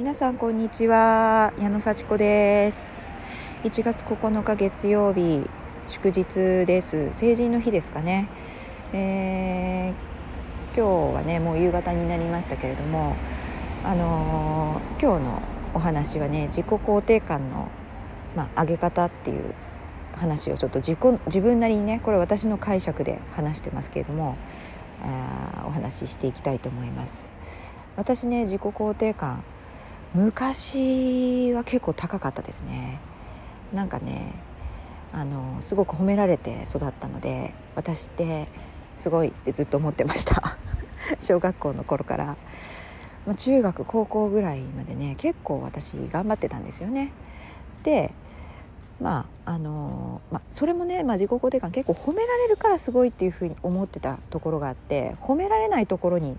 皆さんこんにちは。矢野幸子です。1月9日月曜日祝日です。成人の日ですかね、えー、今日はねもう夕方になりましたけれどもあのー、今日のお話はね自己肯定感のまあ、上げ方っていう話をちょっと自己自分なりにねこれ私の解釈で話してますけれどもあお話ししていきたいと思います。私ね自己肯定感昔は結構高かったですね。なんかねあのすごく褒められて育ったので私ってすごいってずっと思ってました。小学校の頃から、まあ、中学高校ぐらいまでね結構私頑張ってたんですよね。でまああのまあ、それもね、まあ、自己肯定感結構褒められるからすごいっていうふうに思ってたところがあって褒められないところに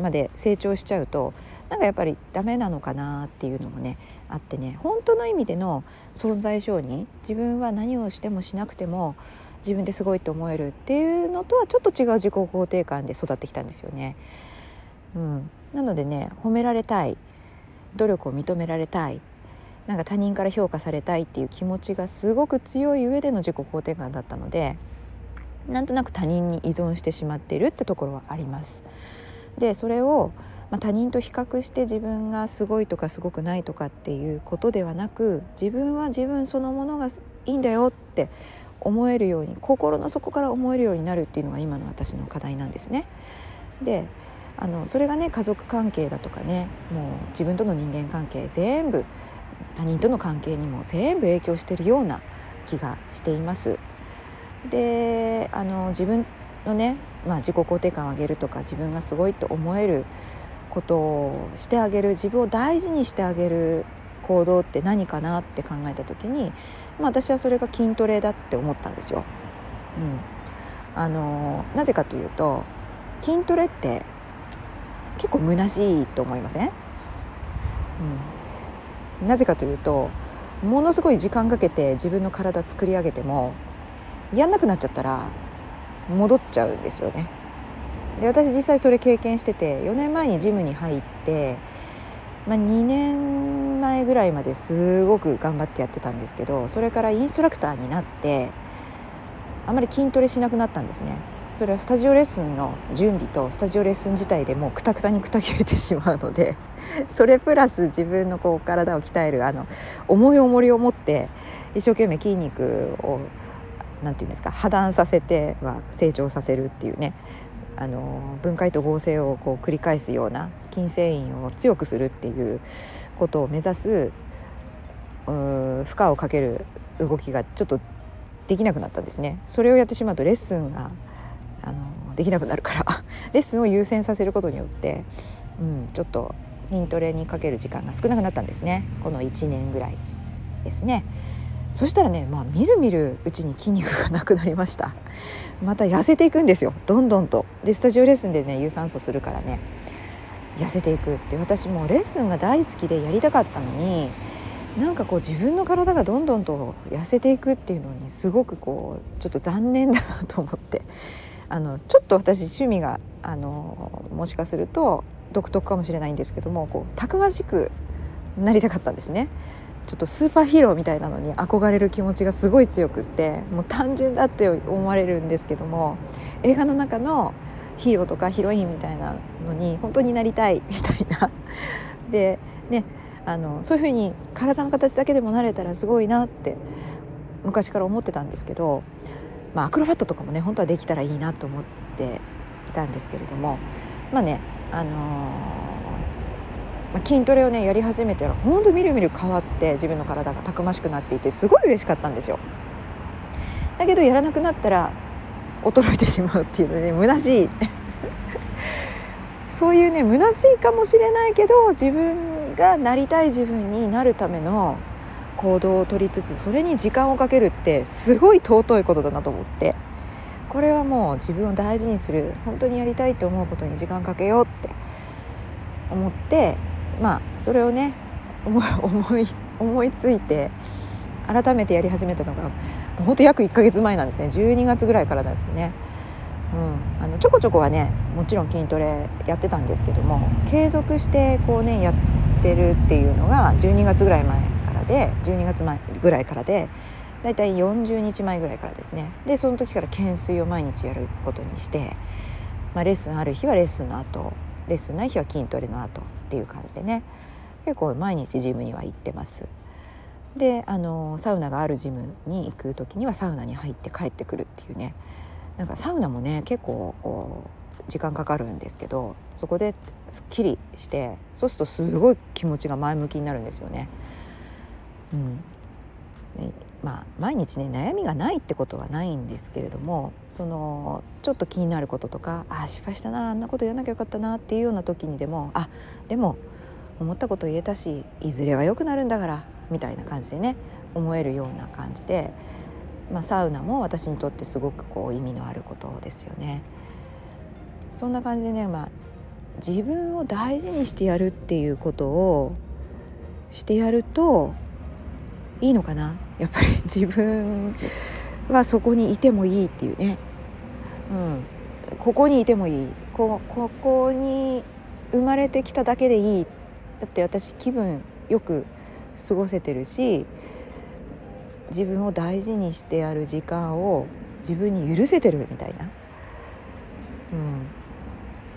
まで成長しちゃうとなんかやっぱりダメなのかなっていうのもねあってね本当の意味での存在承認自分は何をしてもしなくても自分ですごいと思えるっていうのとはちょっと違う自己肯定感で育ってきたんですよね。うん、なのでね褒められたい努力を認められたいなんか他人から評価されたいっていう気持ちがすごく強い上での自己肯定感だったのでなんとなく他人に依存してしまっているってところはあります。でそれを、まあ、他人と比較して自分がすごいとかすごくないとかっていうことではなく自分は自分そのものがいいんだよって思えるように心の底から思えるようになるっていうのが今の私の課題なんですね。であのそれがね家族関係だとかねもう自分との人間関係全部他人との関係にも全部影響してるような気がしています。であの自分のね、まあ、自己肯定感を上げるとか自分がすごいと思えることをしてあげる自分を大事にしてあげる行動って何かなって考えた時に、まあ、私はそれが筋トレだって思ったんですよ。うん、あのなぜかというと筋トレって結構虚しいと思いません、うん。なぜかというとものすごい時間かけて自分の体作り上げてもやんなくなっちゃったら戻っちゃうんですよね。で私実際それ経験してて4年前にジムに入って、まあ、2年前ぐらいまですごく頑張ってやってたんですけどそれからインストラクターになってあまり筋トレしなくなったんですね。それはスタジオレッスンの準備とスタジオレッスン自体でもうくたくたにくた切れてしまうので それプラス自分のこう体を鍛えるあの重い重りを持って一生懸命筋肉をなんていうんですか破断させては成長させるっていうねあの分解と合成をこう繰り返すような筋繊維を強くするっていうことを目指す負荷をかける動きがちょっとできなくなったんですね。それをやってしまうとレッスンがあのできなくなるから レッスンを優先させることによって、うん、ちょっと筋トレにかける時間が少なくなったんですねこの1年ぐらいですね。そしたらね、まあ、みるみるうちに筋肉がなくなりました。また痩せていくんですよ。どんどんと。でスタジオレッスンでね有酸素するからね。痩せていくって。私もレッスンが大好きでやりたかったのになんかこう自分の体がどんどんと痩せていくっていうのにすごくこうちょっと残念だなと思って。あのちょっと私趣味があのもしかすると独特かもしれないんですけどもこうたくましくなりたかったんですね。ちょっとスーパーヒーローみたいなのに憧れる気持ちがすごい強くってもう単純だって思われるんですけども映画の中のヒーローとかヒロインみたいなのに本当になりたいみたいな。でねあのそういうふうに体の形だけでもなれたらすごいなって昔から思ってたんですけどまあ、アクロバットとかもね本当はできたらいいなと思っていたんですけれどもまあねあのー、まあ、筋トレをねやり始めたら本当みるみる変わって自分の体がたくましくなっていてすごい嬉しかったんですよ。だけどやらなくなったら衰えてしまうっていうので、ね、虚しい そういうね虚しいかもしれないけど自分がなりたい自分になるための行動を取りつつそれに時間をかけるってすごい尊いことだなと思ってこれはもう自分を大事にする本当にやりたいと思うことに時間かけようって思ってまあそれをね思い 思いついて改めてやり始めたのが本当約1ヶ月前なんですね。12月ぐらいからですね。うん、あのちょこちょこはねもちろん筋トレやってたんですけども継続してこうねやってるっていうのが12月ぐらい前からで12月前ぐらいからでだいたい40日前ぐらいからですね。でその時から懸垂を毎日やることにして、まあ、レッスンある日はレッスンの後レッスンない日は筋トレの後っていう感じでね結構毎日ジムには行ってます。であのサウナがあるジムに行く時にはサウナに入って帰ってくるっていうねなんかサウナもね結構こう時間かかるんですけどそこですっきりしてそうするとすごい気持ちが前向きになるんですよね。うんねまあ、毎日ね悩みがないってことはないんですけれどもそのちょっと気になることとかああ失敗したなあんなことやらなきゃよかったなっていうような時にでもあでも思ったこと言えたしいずれは良くなるんだからみたいな感じでね思えるような感じで、まあ、サウナも私にとってすごくこう意味のあることですよね。そんな感じでね、まあ、自分を大事にしてやるっていうことをしてやるといいのかな？やっぱり 自分はそこにいてもいいっていうね、うん、ここにいてもいい。こここに生まれてきただけでいい。だって私気分よく過ごせてるし自分を大事にしてやる時間を自分に許せてるみたいな、うん、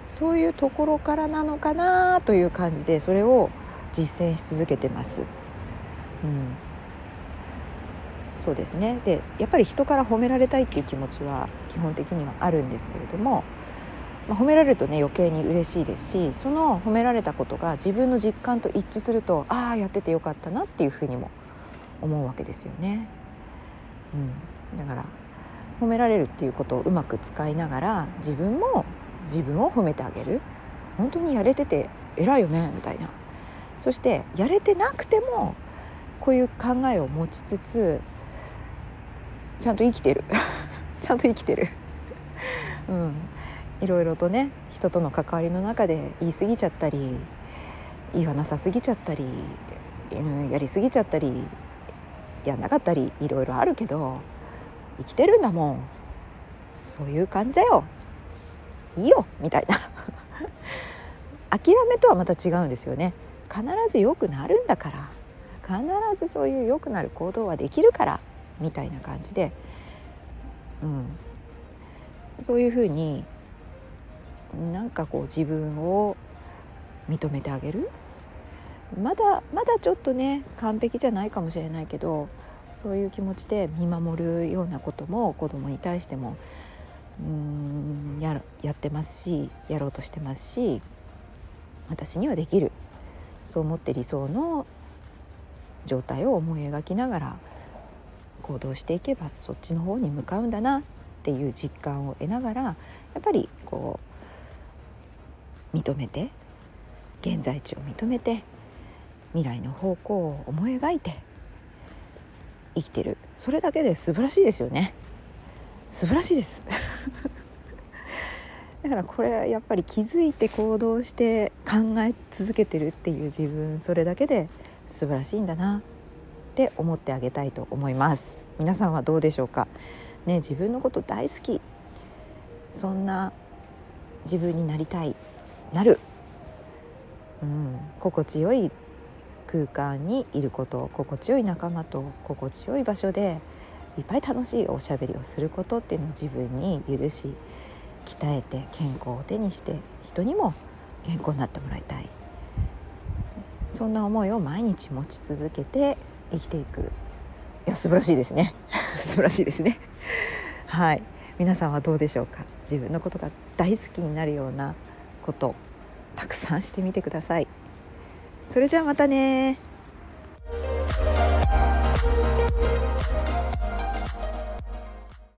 そういうところからなのかなという感じでそれを実践し続けてます。うん。そうですね。でやっぱり人から褒められたいっていう気持ちは基本的にはあるんですけれども、まあ、褒められるとね余計に嬉しいですしその褒められたことが自分の実感と一致するとああやっててよかったなっていうふうにも思うわけですよね。うん、だから褒められるっていうことをうまく使いながら自分も自分を褒めてあげる。本当にやれてて偉いよねみたいな。そしてやれてなくてもこういう考えを持ちつつちゃんと生きてる。ちゃんと生きてる。うん。いろいろとね人との関わりの中で言い過ぎちゃったり言わなさすぎちゃったり、やりすぎちゃったりやんなかったりいろいろあるけど生きてるんだもん。そういう感じだよ。いいよ。みたいな。諦めとはまた違うんですよね。必ず良くなるんだから。必ずそういう良くなる行動はできるから。みたいな感じで、うん、そういうふうになんかこう自分を認めてあげる。まだまだちょっとね完璧じゃないかもしれないけどそういう気持ちで見守るようなことも子供に対してもうんややってますしやろうとしてますし私にはできる。そう思って理想の状態を思い描きながら行動していけばそっちの方に向かうんだなっていう実感を得ながらやっぱりこう認めて現在地を認めて未来の方向を思い描いて生きてる。それだけで素晴らしいですよね。素晴らしいです。だからこれはやっぱり気づいて行動して考え続けてるっていう自分それだけで素晴らしいんだな。って思ってあげたいと思います。皆さんはどうでしょうか？ね自分のこと大好き。そんな自分になりたい。なる。うん。心地よい空間にいること。心地よい仲間と。心地よい場所で。いっぱい楽しいおしゃべりをすることっていうのを自分に許し鍛えて健康を手にして人にも健康になってもらいたい。そんな思いを毎日持ち続けて生きていく。いや素晴らしいですね。素晴らしいですね。はい。皆さんはどうでしょうか？自分のことが大好きになるようなことたくさんしてみてください。それじゃあまたね